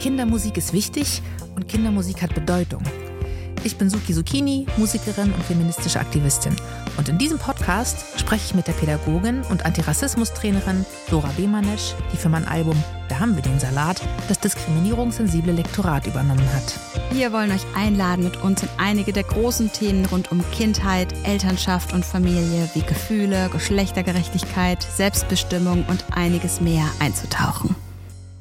Kindermusik ist wichtig und Kindermusik hat Bedeutung. Ich bin Suki Zucchini, Musikerin und feministische Aktivistin. Und in diesem Podcast spreche ich mit der Pädagogin und Antirassismus-Trainerin Dora Bemanesch, die für mein Album Da haben wir den Salat das diskriminierungssensible Lektorat übernommen hat. Wir wollen euch einladen, mit uns in einige der großen Themen rund um Kindheit, Elternschaft und Familie wie Gefühle, Geschlechtergerechtigkeit, Selbstbestimmung und einiges mehr einzutauchen.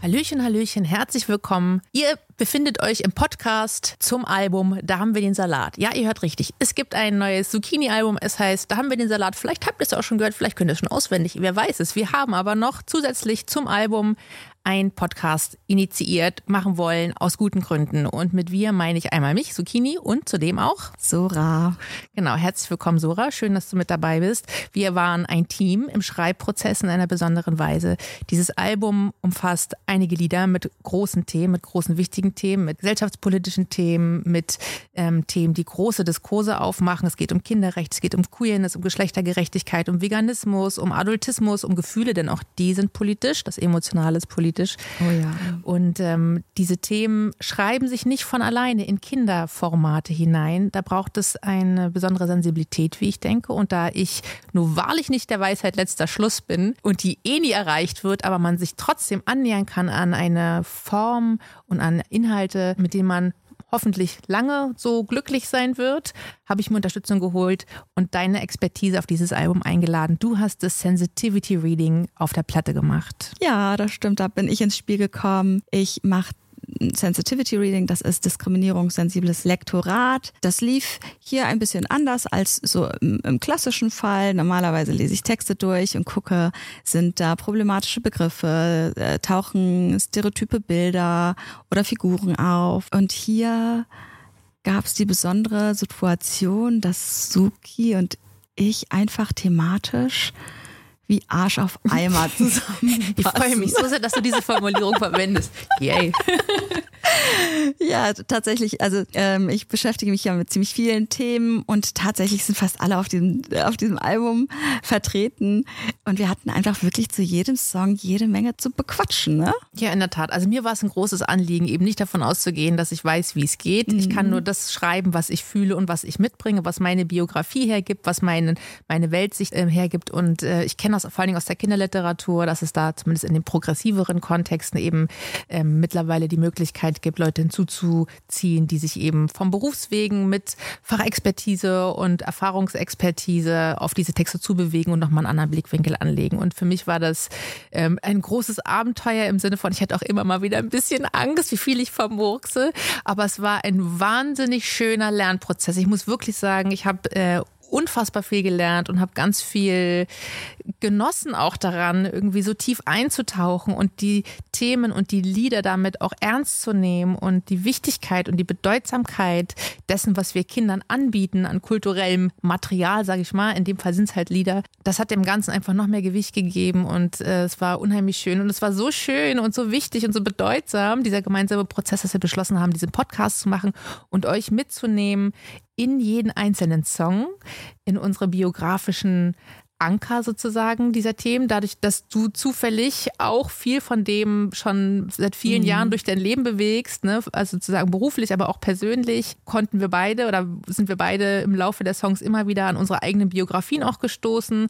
Hallöchen, Hallöchen, herzlich willkommen. Ihr befindet euch im Podcast zum Album Da haben wir den Salat. Ja, ihr hört richtig. Es gibt ein neues Zucchini-Album. Es heißt Da haben wir den Salat. Vielleicht habt ihr es auch schon gehört, vielleicht könnt ihr es schon auswendig. Wer weiß es. Wir haben aber noch zusätzlich zum Album ein Podcast initiiert machen wollen aus guten Gründen. Und mit wir meine ich einmal mich, Zucchini, und zudem auch Sora. Genau, herzlich willkommen, Sora. Schön, dass du mit dabei bist. Wir waren ein Team im Schreibprozess in einer besonderen Weise. Dieses Album umfasst einige Lieder mit großen Themen, mit großen wichtigen Themen, mit gesellschaftspolitischen Themen, mit ähm, Themen, die große Diskurse aufmachen. Es geht um Kinderrecht, es geht um Queerness, um Geschlechtergerechtigkeit, um Veganismus, um Adultismus, um Gefühle, denn auch die sind politisch. Das Emotionale ist politisch politisch. Oh ja. Und ähm, diese Themen schreiben sich nicht von alleine in Kinderformate hinein. Da braucht es eine besondere Sensibilität, wie ich denke. Und da ich nur wahrlich nicht der Weisheit letzter Schluss bin und die eh nie erreicht wird, aber man sich trotzdem annähern kann an eine Form und an Inhalte, mit denen man hoffentlich lange so glücklich sein wird, habe ich mir Unterstützung geholt und deine Expertise auf dieses Album eingeladen. Du hast das Sensitivity Reading auf der Platte gemacht. Ja, das stimmt. Da bin ich ins Spiel gekommen. Ich mache Sensitivity Reading, das ist diskriminierungssensibles Lektorat. Das lief hier ein bisschen anders als so im, im, klassischen Fall. Normalerweise lese ich Texte durch und gucke, sind da problematische Begriffe, äh, tauchen stereotype Bilder oder Figuren auf. Und hier gab es die besondere Situation, dass Suki und ich einfach thematisch wie Arsch auf Eimer zusammen. Ich freue mich so sehr, dass du diese Formulierung verwendest. Yay. Ja, tatsächlich. Also ähm, ich beschäftige mich ja mit ziemlich vielen Themen und tatsächlich sind fast alle auf diesem, auf diesem Album vertreten. Und wir hatten einfach wirklich zu jedem Song jede Menge zu bequatschen. Ne? Ja, in der Tat. Also mir war es ein großes Anliegen, eben nicht davon auszugehen, dass ich weiß, wie es geht. Mhm. Ich kann mhm. nur das schreiben, was ich fühle und was ich mitbringe, was meine Biografie hergibt, was meine, meine Weltsicht äh, hergibt. Und äh, ich kenne das vor allen Dingen aus der Kinderliteratur, dass es da zumindest in den progressiveren Kontexten eben äh, mittlerweile die Möglichkeit gibt, Leute hinzuzuziehen, die sich eben vom Berufswegen mit Fachexpertise und Erfahrungsexpertise auf diese Texte zubewegen und nochmal einen anderen Blickwinkel anlegen. Und für mich war das ähm, ein großes Abenteuer im Sinne von, ich hatte auch immer mal wieder ein bisschen Angst, wie viel ich vermurkse. Aber es war ein wahnsinnig schöner Lernprozess. Ich muss wirklich sagen, ich habe äh, unfassbar viel gelernt und habe ganz viel genossen auch daran, irgendwie so tief einzutauchen und die Themen und die Lieder damit auch ernst zu nehmen und die Wichtigkeit und die Bedeutsamkeit dessen, was wir Kindern anbieten an kulturellem Material, sage ich mal, in dem Fall sind es halt Lieder, das hat dem Ganzen einfach noch mehr Gewicht gegeben und äh, es war unheimlich schön und es war so schön und so wichtig und so bedeutsam, dieser gemeinsame Prozess, dass wir beschlossen haben, diesen Podcast zu machen und euch mitzunehmen in jeden einzelnen Song, in unsere biografischen Anker sozusagen dieser Themen, dadurch, dass du zufällig auch viel von dem schon seit vielen mhm. Jahren durch dein Leben bewegst, ne? also sozusagen beruflich, aber auch persönlich, konnten wir beide oder sind wir beide im Laufe der Songs immer wieder an unsere eigenen Biografien auch gestoßen,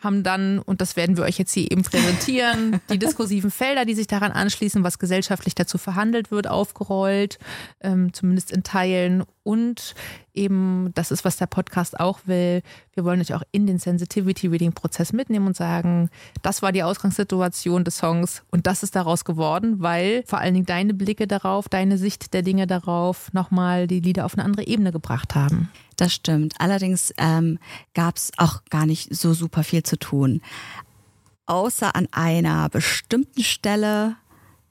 haben dann, und das werden wir euch jetzt hier eben präsentieren, die diskursiven Felder, die sich daran anschließen, was gesellschaftlich dazu verhandelt wird, aufgerollt, ähm, zumindest in Teilen. Und eben, das ist, was der Podcast auch will, wir wollen euch auch in den Sensitivity Reading Prozess mitnehmen und sagen, das war die Ausgangssituation des Songs und das ist daraus geworden, weil vor allen Dingen deine Blicke darauf, deine Sicht der Dinge darauf nochmal die Lieder auf eine andere Ebene gebracht haben. Das stimmt. Allerdings ähm, gab es auch gar nicht so super viel zu tun. Außer an einer bestimmten Stelle.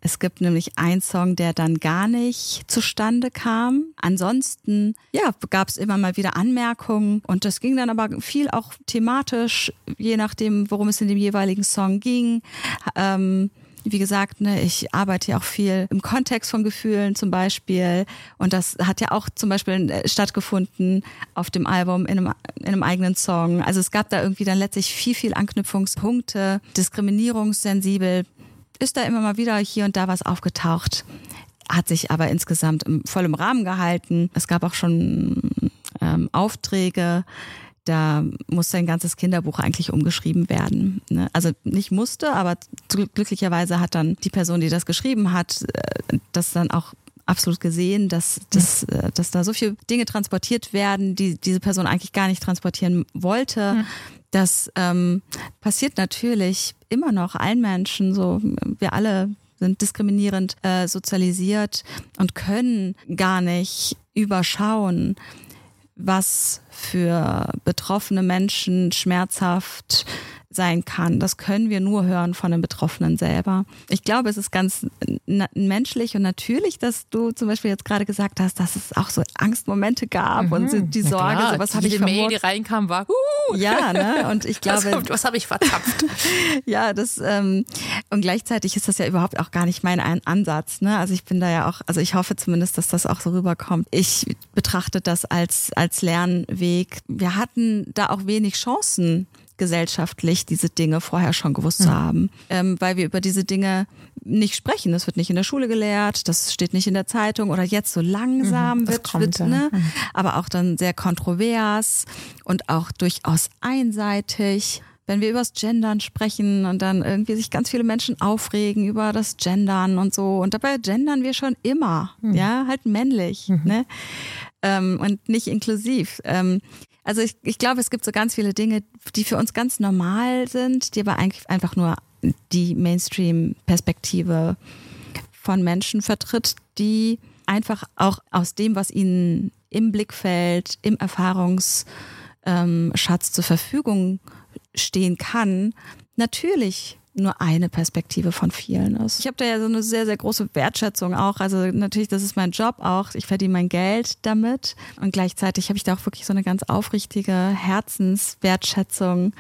Es gibt nämlich einen Song, der dann gar nicht zustande kam. Ansonsten, ja, gab es immer mal wieder Anmerkungen und das ging dann aber viel auch thematisch, je nachdem, worum es in dem jeweiligen Song ging. Ähm, wie gesagt, ne, ich arbeite ja auch viel im Kontext von Gefühlen zum Beispiel. Und das hat ja auch zum Beispiel äh, stattgefunden auf dem Album in einem, in einem eigenen Song. Also es gab da irgendwie dann letztlich viel, viel Anknüpfungspunkte. Diskriminierungssensibel ist da immer mal wieder hier und da was aufgetaucht. hat sich aber insgesamt im Rahmen gehalten. Es gab auch schon ähm, Aufträge, da musste ein ganzes Kinderbuch eigentlich umgeschrieben werden. Ne? Also nicht musste, aber glücklicherweise hat dann die Person, die das geschrieben hat, äh, das dann auch absolut gesehen, dass, dass. Äh, dass da so viele Dinge transportiert werden, die diese Person eigentlich gar nicht transportieren wollte. Ja. Das ähm, passiert natürlich immer noch allen Menschen so. Wir alle sind diskriminierend äh, sozialisiert und können gar nicht überschauen, was für betroffene Menschen schmerzhaft sein kann. Das können wir nur hören von den Betroffenen selber. Ich glaube, es ist ganz menschlich und natürlich, dass du zum Beispiel jetzt gerade gesagt hast, dass es auch so Angstmomente gab mhm. und die Sorge, so was habe ich vermutzt. Mail, die reinkam, war uh. ja, ne? Und ich glaube, was, was habe ich verzapft? ja, das ähm, und gleichzeitig ist das ja überhaupt auch gar nicht mein Ansatz. Ne? Also ich bin da ja auch, also ich hoffe zumindest, dass das auch so rüberkommt. Ich betrachte das als als Lernweg. Wir hatten da auch wenig Chancen gesellschaftlich diese Dinge vorher schon gewusst mhm. zu haben, ähm, weil wir über diese Dinge nicht sprechen. Das wird nicht in der Schule gelehrt, das steht nicht in der Zeitung oder jetzt so langsam mhm, wird, kommt, wird ne? Mhm. aber auch dann sehr kontrovers und auch durchaus einseitig wenn wir übers Gendern sprechen und dann irgendwie sich ganz viele Menschen aufregen über das Gendern und so. Und dabei gendern wir schon immer, mhm. ja, halt männlich, mhm. ne? Ähm, und nicht inklusiv. Ähm, also ich, ich glaube, es gibt so ganz viele Dinge, die für uns ganz normal sind, die aber eigentlich einfach nur die Mainstream-Perspektive von Menschen vertritt, die einfach auch aus dem, was ihnen im Blickfeld, im Erfahrungsschatz ähm, zur Verfügung stehen kann, natürlich nur eine Perspektive von vielen ist. Ich habe da ja so eine sehr, sehr große Wertschätzung auch. Also natürlich, das ist mein Job auch. Ich verdiene mein Geld damit. Und gleichzeitig habe ich da auch wirklich so eine ganz aufrichtige Herzenswertschätzung,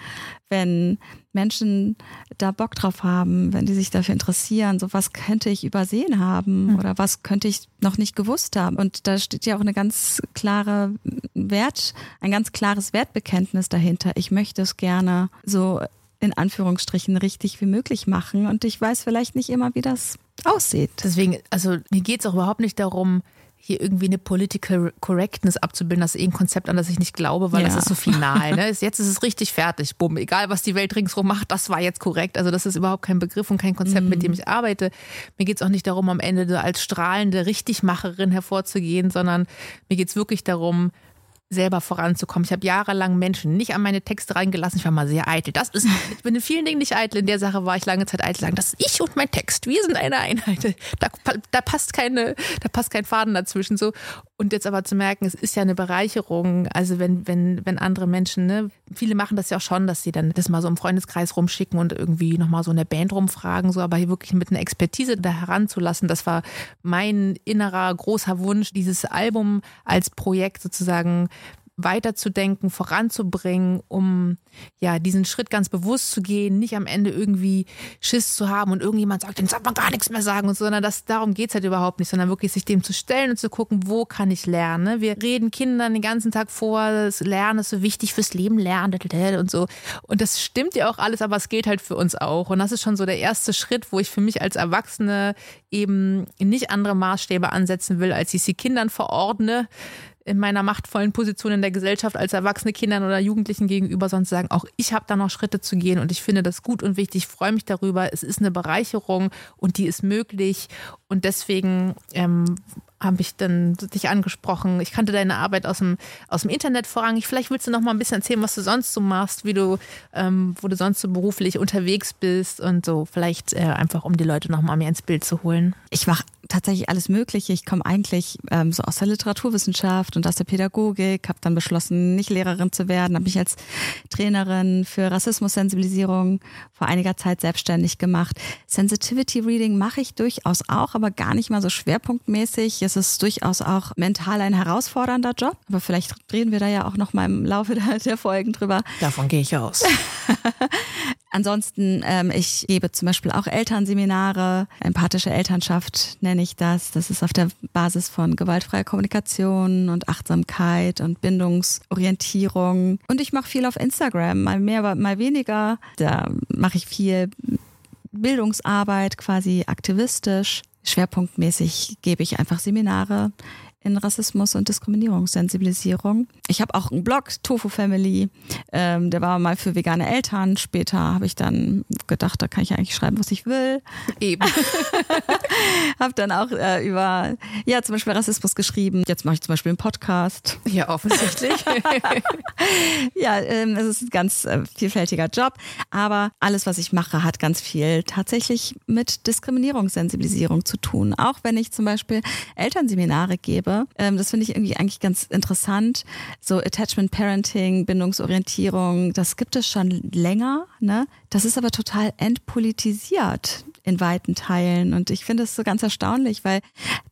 wenn Menschen da Bock drauf haben, wenn die sich dafür interessieren, so was könnte ich übersehen haben hm. oder was könnte ich noch nicht gewusst haben. Und da steht ja auch eine ganz klare Wert, ein ganz klares Wertbekenntnis dahinter. Ich möchte es gerne so in Anführungsstrichen richtig wie möglich machen. Und ich weiß vielleicht nicht immer, wie das aussieht. Deswegen, also mir geht es auch überhaupt nicht darum, hier irgendwie eine Political Correctness abzubilden, das ist eh ein Konzept, an das ich nicht glaube, weil ja. das ist so final. Ne? Jetzt ist es richtig fertig. Bumm, egal was die Welt ringsherum macht, das war jetzt korrekt. Also das ist überhaupt kein Begriff und kein Konzept, mhm. mit dem ich arbeite. Mir geht es auch nicht darum, am Ende als strahlende Richtigmacherin hervorzugehen, sondern mir geht es wirklich darum, selber voranzukommen. Ich habe jahrelang Menschen nicht an meine Texte reingelassen. Ich war mal sehr eitel. Das ist, ich bin in vielen Dingen nicht eitel. In der Sache war ich lange Zeit eitel. Das ist ich und mein Text. Wir sind eine Einheit. Da, da passt keine, da passt kein Faden dazwischen. So. Und jetzt aber zu merken, es ist ja eine Bereicherung. Also wenn, wenn, wenn andere Menschen, ne, viele machen das ja auch schon, dass sie dann das mal so im Freundeskreis rumschicken und irgendwie nochmal so in der Band rumfragen, so, aber hier wirklich mit einer Expertise da heranzulassen. Das war mein innerer großer Wunsch, dieses Album als Projekt sozusagen weiterzudenken, voranzubringen, um ja diesen Schritt ganz bewusst zu gehen, nicht am Ende irgendwie Schiss zu haben und irgendjemand sagt, dann soll man gar nichts mehr sagen und so, sondern das, darum geht's halt überhaupt nicht, sondern wirklich sich dem zu stellen und zu gucken, wo kann ich lernen. Ne? Wir reden Kindern den ganzen Tag vor, das Lernen ist so wichtig fürs Leben, lernen und so. Und das stimmt ja auch alles, aber es geht halt für uns auch. Und das ist schon so der erste Schritt, wo ich für mich als Erwachsene eben nicht andere Maßstäbe ansetzen will, als ich sie Kindern verordne in meiner machtvollen Position in der Gesellschaft als erwachsene Kindern oder Jugendlichen gegenüber, sonst sagen, auch ich habe da noch Schritte zu gehen und ich finde das gut und wichtig, freue mich darüber. Es ist eine Bereicherung und die ist möglich und deswegen ähm, habe ich dann dich angesprochen. Ich kannte deine Arbeit aus dem, aus dem Internet vorrangig. Vielleicht willst du noch mal ein bisschen erzählen, was du sonst so machst, wie du, ähm, wo du sonst so beruflich unterwegs bist und so. Vielleicht äh, einfach, um die Leute noch mal mehr ins Bild zu holen. Ich mache tatsächlich alles Mögliche. Ich komme eigentlich ähm, so aus der Literaturwissenschaft und aus der Pädagogik, habe dann beschlossen, nicht Lehrerin zu werden, habe mich als Trainerin für Rassismussensibilisierung vor einiger Zeit selbstständig gemacht. Sensitivity Reading mache ich durchaus auch, aber gar nicht mal so schwerpunktmäßig. Es ist durchaus auch mental ein herausfordernder Job, aber vielleicht reden wir da ja auch noch mal im Laufe der, der Folgen drüber. Davon gehe ich aus. Ansonsten, ähm, ich gebe zum Beispiel auch Elternseminare, empathische Elternschaft nenne ich das. Das ist auf der Basis von gewaltfreier Kommunikation und Achtsamkeit und Bindungsorientierung. Und ich mache viel auf Instagram, mal mehr, mal weniger. Da mache ich viel Bildungsarbeit, quasi aktivistisch. schwerpunktmäßig gebe ich einfach Seminare in Rassismus und Diskriminierungssensibilisierung. Ich habe auch einen Blog, Tofu Family, ähm, der war mal für vegane Eltern. Später habe ich dann gedacht, da kann ich eigentlich schreiben, was ich will. Eben. habe dann auch äh, über, ja, zum Beispiel Rassismus geschrieben. Jetzt mache ich zum Beispiel einen Podcast. Ja, offensichtlich. ja, ähm, es ist ein ganz äh, vielfältiger Job, aber alles, was ich mache, hat ganz viel tatsächlich mit Diskriminierungssensibilisierung zu tun. Auch wenn ich zum Beispiel Elternseminare gebe, habe. Ähm, das finde ich irgendwie eigentlich ganz interessant. So Attachment Parenting, Bindungsorientierung, das gibt es schon länger. Ne? Das ist aber total entpolitisiert in weiten Teilen. Und ich finde es so ganz erstaunlich, weil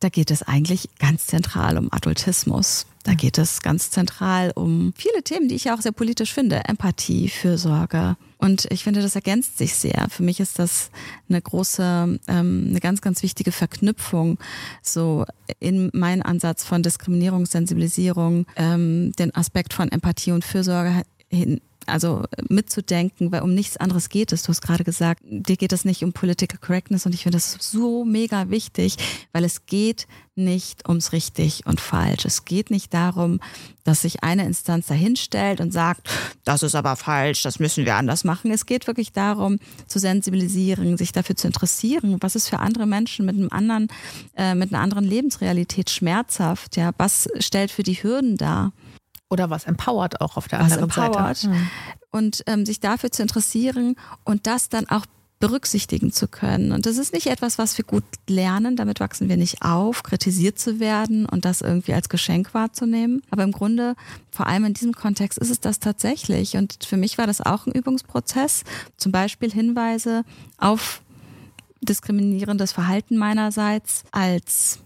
da geht es eigentlich ganz zentral um Adultismus. Da geht es ganz zentral um viele Themen, die ich ja auch sehr politisch finde. Empathie, Fürsorge. Und ich finde, das ergänzt sich sehr. Für mich ist das eine große, ähm, eine ganz, ganz wichtige Verknüpfung so in meinen Ansatz von Diskriminierungssensibilisierung, ähm, den Aspekt von Empathie und Fürsorge hin, also mitzudenken, weil um nichts anderes geht es. Du hast gerade gesagt, dir geht es nicht um Political Correctness und ich finde das so mega wichtig, weil es geht nicht ums richtig und falsch. Es geht nicht darum, dass sich eine Instanz dahinstellt und sagt, das ist aber falsch, das müssen wir anders machen. Es geht wirklich darum, zu sensibilisieren, sich dafür zu interessieren, was ist für andere Menschen mit einem anderen, äh, mit einer anderen Lebensrealität schmerzhaft, ja, was stellt für die Hürden dar? Oder was empowert auch auf der was anderen empowert. Seite. Mhm. Und ähm, sich dafür zu interessieren und das dann auch berücksichtigen zu können. Und das ist nicht etwas, was wir gut lernen, damit wachsen wir nicht auf, kritisiert zu werden und das irgendwie als Geschenk wahrzunehmen. Aber im Grunde, vor allem in diesem Kontext, ist es das tatsächlich. Und für mich war das auch ein Übungsprozess. Zum Beispiel Hinweise auf diskriminierendes Verhalten meinerseits als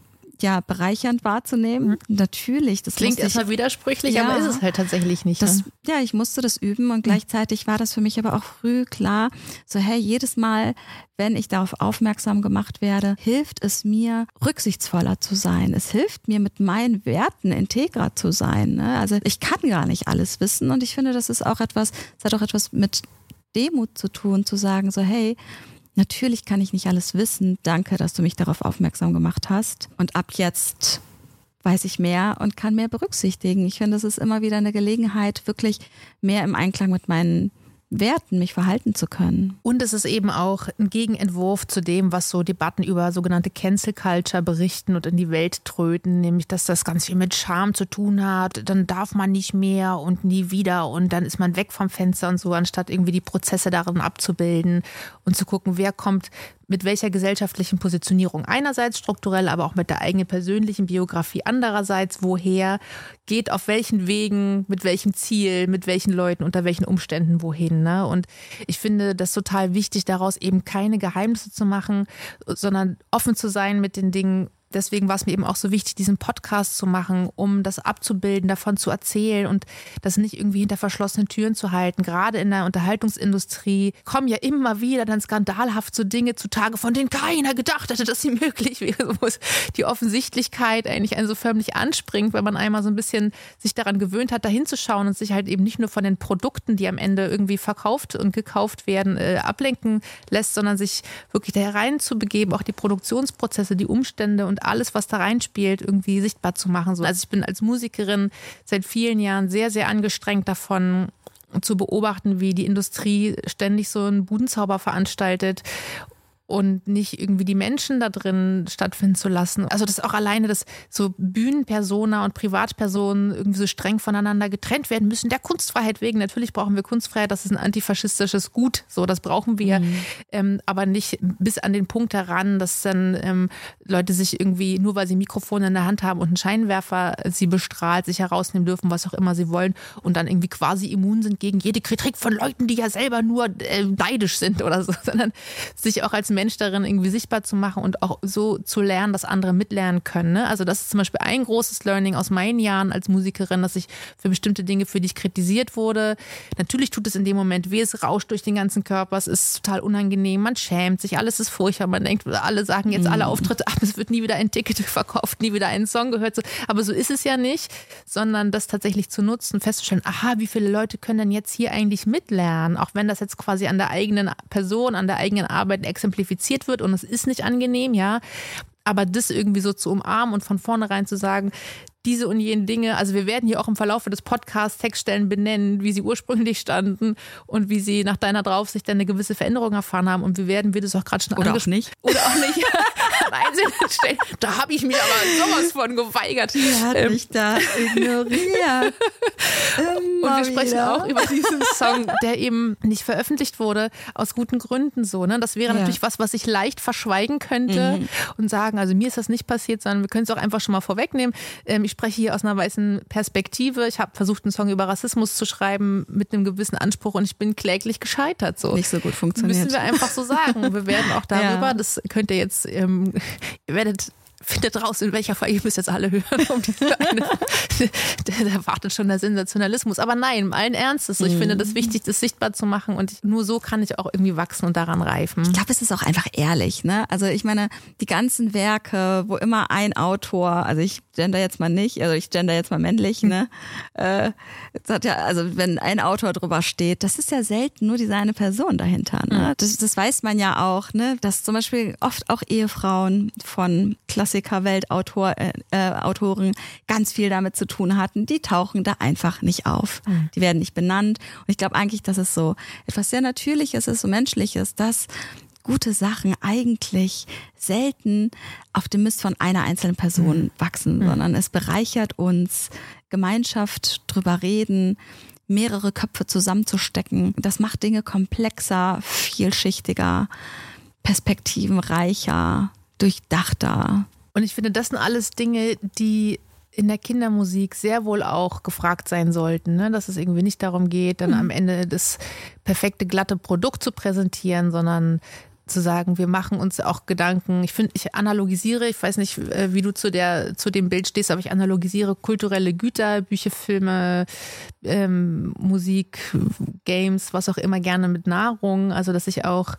ja bereichernd wahrzunehmen. Mhm. Natürlich, das klingt erstmal widersprüchlich, ja, aber ist es halt tatsächlich nicht. Das, ne? Ja, ich musste das üben und gleichzeitig war das für mich aber auch früh klar, so hey, jedes Mal, wenn ich darauf aufmerksam gemacht werde, hilft es mir, rücksichtsvoller zu sein. Es hilft mir, mit meinen Werten integrer zu sein. Ne? Also ich kann gar nicht alles wissen und ich finde, das ist auch etwas, es hat auch etwas mit Demut zu tun, zu sagen, so hey, Natürlich kann ich nicht alles wissen. Danke, dass du mich darauf aufmerksam gemacht hast. Und ab jetzt weiß ich mehr und kann mehr berücksichtigen. Ich finde, es ist immer wieder eine Gelegenheit, wirklich mehr im Einklang mit meinen Werten mich verhalten zu können. Und es ist eben auch ein Gegenentwurf zu dem, was so Debatten über sogenannte Cancel Culture berichten und in die Welt tröten, nämlich dass das ganz viel mit Scham zu tun hat. Dann darf man nicht mehr und nie wieder und dann ist man weg vom Fenster und so, anstatt irgendwie die Prozesse darin abzubilden und zu gucken, wer kommt mit welcher gesellschaftlichen Positionierung einerseits strukturell, aber auch mit der eigenen persönlichen Biografie andererseits, woher geht auf welchen Wegen, mit welchem Ziel, mit welchen Leuten, unter welchen Umständen wohin. Ne? Und ich finde das total wichtig, daraus eben keine Geheimnisse zu machen, sondern offen zu sein mit den Dingen deswegen war es mir eben auch so wichtig, diesen Podcast zu machen, um das abzubilden, davon zu erzählen und das nicht irgendwie hinter verschlossenen Türen zu halten. Gerade in der Unterhaltungsindustrie kommen ja immer wieder dann skandalhaft so Dinge zutage, von denen keiner gedacht hätte, dass sie möglich wäre, wo die Offensichtlichkeit eigentlich einen so förmlich anspringt, weil man einmal so ein bisschen sich daran gewöhnt hat, da hinzuschauen und sich halt eben nicht nur von den Produkten, die am Ende irgendwie verkauft und gekauft werden, äh, ablenken lässt, sondern sich wirklich da hereinzubegeben, auch die Produktionsprozesse, die Umstände und und alles, was da reinspielt, irgendwie sichtbar zu machen. Also ich bin als Musikerin seit vielen Jahren sehr, sehr angestrengt davon, zu beobachten, wie die Industrie ständig so einen Budenzauber veranstaltet und nicht irgendwie die Menschen da drin stattfinden zu lassen. Also das auch alleine, dass so Bühnenpersona und Privatpersonen irgendwie so streng voneinander getrennt werden müssen, der Kunstfreiheit wegen. Natürlich brauchen wir Kunstfreiheit, das ist ein antifaschistisches Gut, so das brauchen wir, mhm. ähm, aber nicht bis an den Punkt heran, dass dann ähm, Leute sich irgendwie, nur weil sie Mikrofone in der Hand haben und einen Scheinwerfer sie bestrahlt, sich herausnehmen dürfen, was auch immer sie wollen und dann irgendwie quasi immun sind gegen jede Kritik von Leuten, die ja selber nur äh, neidisch sind oder so, sondern sich auch als Mensch darin irgendwie sichtbar zu machen und auch so zu lernen, dass andere mitlernen können. Ne? Also das ist zum Beispiel ein großes Learning aus meinen Jahren als Musikerin, dass ich für bestimmte Dinge, für die ich kritisiert wurde. Natürlich tut es in dem Moment weh, es rauscht durch den ganzen Körper, es ist total unangenehm, man schämt sich, alles ist furchtbar, man denkt, alle sagen jetzt alle mhm. Auftritte ab, es wird nie wieder ein Ticket verkauft, nie wieder ein Song gehört. Aber so ist es ja nicht, sondern das tatsächlich zu nutzen, festzustellen, aha, wie viele Leute können denn jetzt hier eigentlich mitlernen, auch wenn das jetzt quasi an der eigenen Person, an der eigenen Arbeit exemplifiziert kommuniziert wird und es ist nicht angenehm, ja. Aber das irgendwie so zu umarmen und von vornherein zu sagen, diese und jene Dinge. Also wir werden hier auch im Verlauf des Podcasts Textstellen benennen, wie sie ursprünglich standen und wie sie nach deiner Draufsicht dann eine gewisse Veränderung erfahren haben. Und wir werden, wie du es auch gerade schon Oder auch nicht. Oder auch nicht. Einzelnen Stellen. Da habe ich mich aber sowas von geweigert. Die hat ähm, mich da ignoriert. und wir sprechen wieder. auch über diesen Song, der eben nicht veröffentlicht wurde, aus guten Gründen so. Ne? Das wäre ja. natürlich was, was ich leicht verschweigen könnte mhm. und sagen, also mir ist das nicht passiert, sondern wir können es auch einfach schon mal vorwegnehmen. Ähm, ich spreche hier aus einer weißen Perspektive. Ich habe versucht, einen Song über Rassismus zu schreiben mit einem gewissen Anspruch und ich bin kläglich gescheitert. So. Nicht so gut funktioniert. Müssen wir einfach so sagen. Wir werden auch darüber, ja. das könnt ihr jetzt, ähm, ihr werdet findet raus, in welcher Folge, ihr müsst jetzt alle hören. Um eine, da wartet schon der Sensationalismus. Aber nein, allen Ernstes. Ich mhm. finde das wichtig, das sichtbar zu machen und nur so kann ich auch irgendwie wachsen und daran reifen. Ich glaube, es ist auch einfach ehrlich. Ne? Also ich meine, die ganzen Werke, wo immer ein Autor, also ich gender jetzt mal nicht, also ich gender jetzt mal männlich, ne? Äh, hat ja, also wenn ein Autor drüber steht, das ist ja selten nur diese eine Person dahinter. Ne? Das, das weiß man ja auch, ne? dass zum Beispiel oft auch Ehefrauen von Klassiker-Weltautoren äh, Autoren ganz viel damit zu tun hatten. Die tauchen da einfach nicht auf. Mhm. Die werden nicht benannt. Und ich glaube eigentlich, dass es so etwas sehr Natürliches ist, so Menschliches, dass gute Sachen eigentlich selten auf dem Mist von einer einzelnen Person mhm. wachsen, mhm. sondern es bereichert uns, Gemeinschaft drüber reden, mehrere Köpfe zusammenzustecken. Das macht Dinge komplexer, vielschichtiger, perspektivenreicher, durchdachter. Und ich finde, das sind alles Dinge, die in der Kindermusik sehr wohl auch gefragt sein sollten, ne? dass es irgendwie nicht darum geht, dann mhm. am Ende das perfekte glatte Produkt zu präsentieren, sondern zu sagen, wir machen uns auch Gedanken. Ich finde, ich analogisiere, ich weiß nicht, äh, wie du zu der, zu dem Bild stehst, aber ich analogisiere kulturelle Güter, Bücher, Filme, ähm, Musik, Games, was auch immer gerne mit Nahrung. Also, dass ich auch,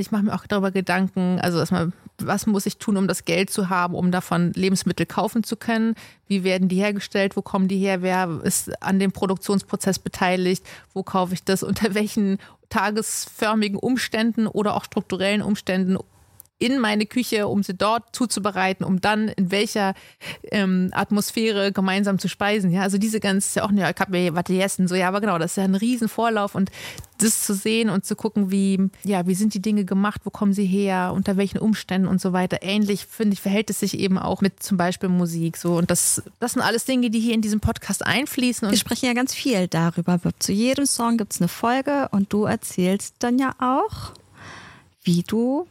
ich mache mir auch darüber Gedanken, also erstmal, was muss ich tun, um das Geld zu haben, um davon Lebensmittel kaufen zu können? Wie werden die hergestellt? Wo kommen die her? Wer ist an dem Produktionsprozess beteiligt? Wo kaufe ich das? Unter welchen tagesförmigen Umständen oder auch strukturellen Umständen in meine Küche, um sie dort zuzubereiten, um dann in welcher ähm, Atmosphäre gemeinsam zu speisen. Ja, also diese ganze, ja auch, ja, ich habe mir was gegessen, so, ja, aber genau, das ist ja ein Riesenvorlauf und das zu sehen und zu gucken, wie, ja, wie sind die Dinge gemacht, wo kommen sie her, unter welchen Umständen und so weiter. Ähnlich, finde ich, verhält es sich eben auch mit zum Beispiel Musik, so. Und das, das sind alles Dinge, die hier in diesem Podcast einfließen. Wir sprechen ja ganz viel darüber. Zu jedem Song gibt es eine Folge und du erzählst dann ja auch, wie du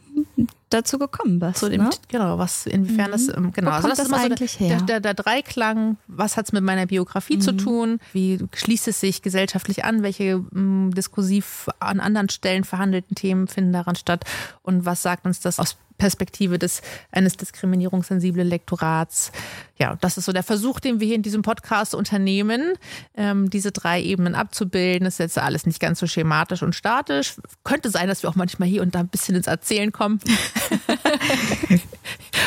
dazu gekommen bist. Zu dem, ne? Genau, was, inwiefern mhm. das, ähm, genau. Wo also das, das ist eigentlich so der, her? Der, der, der Dreiklang, was hat es mit meiner Biografie mhm. zu tun? Wie schließt es sich gesellschaftlich an? Welche mh, mm, diskursiv an anderen Stellen verhandelten Themen finden daran statt? Und was sagt uns das aus Perspektive des, eines diskriminierungssensiblen Lektorats. Ja, das ist so der Versuch, den wir hier in diesem Podcast unternehmen, ähm, diese drei Ebenen abzubilden. Das ist jetzt alles nicht ganz so schematisch und statisch. Könnte sein, dass wir auch manchmal hier und da ein bisschen ins Erzählen kommen.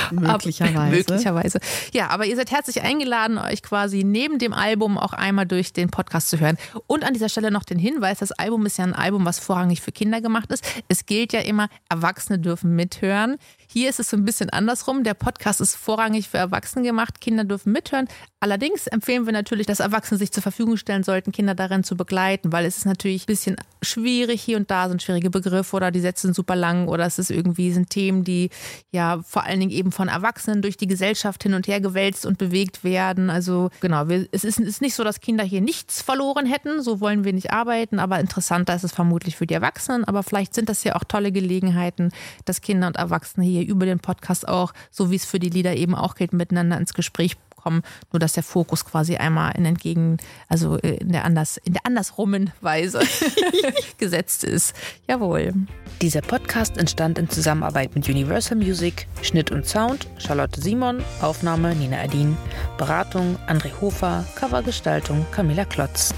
möglicherweise. Aber, möglicherweise. Ja, aber ihr seid herzlich eingeladen, euch quasi neben dem Album auch einmal durch den Podcast zu hören. Und an dieser Stelle noch den Hinweis, das Album ist ja ein Album, was vorrangig für Kinder gemacht ist. Es gilt ja immer, Erwachsene dürfen mithören. Hier ist es so ein bisschen andersrum. Der Podcast ist vorrangig für Erwachsene gemacht. Kinder dürfen mithören. Allerdings empfehlen wir natürlich, dass Erwachsene sich zur Verfügung stellen sollten, Kinder darin zu begleiten, weil es ist natürlich ein bisschen schwierig. Hier und da sind schwierige Begriffe oder die Sätze sind super lang oder es ist irgendwie sind Themen, die ja vor allen Dingen eben von Erwachsenen durch die Gesellschaft hin und her gewälzt und bewegt werden. Also genau, wir, es ist, ist nicht so, dass Kinder hier nichts verloren hätten. So wollen wir nicht arbeiten, aber interessanter ist es vermutlich für die Erwachsenen. Aber vielleicht sind das ja auch tolle Gelegenheiten, dass Kinder und Erwachsene hier über den Podcast auch, so wie es für die Lieder eben auch gilt, miteinander ins Gespräch kommen, nur dass der Fokus quasi einmal in entgegen, also äh, in der anders, in der andersrummen Weise gesetzt ist. Jawohl. Dieser Podcast entstand in Zusammenarbeit mit Universal Music, Schnitt und Sound, Charlotte Simon, Aufnahme Nina Adin, Beratung André Hofer, Covergestaltung Camilla Klotz.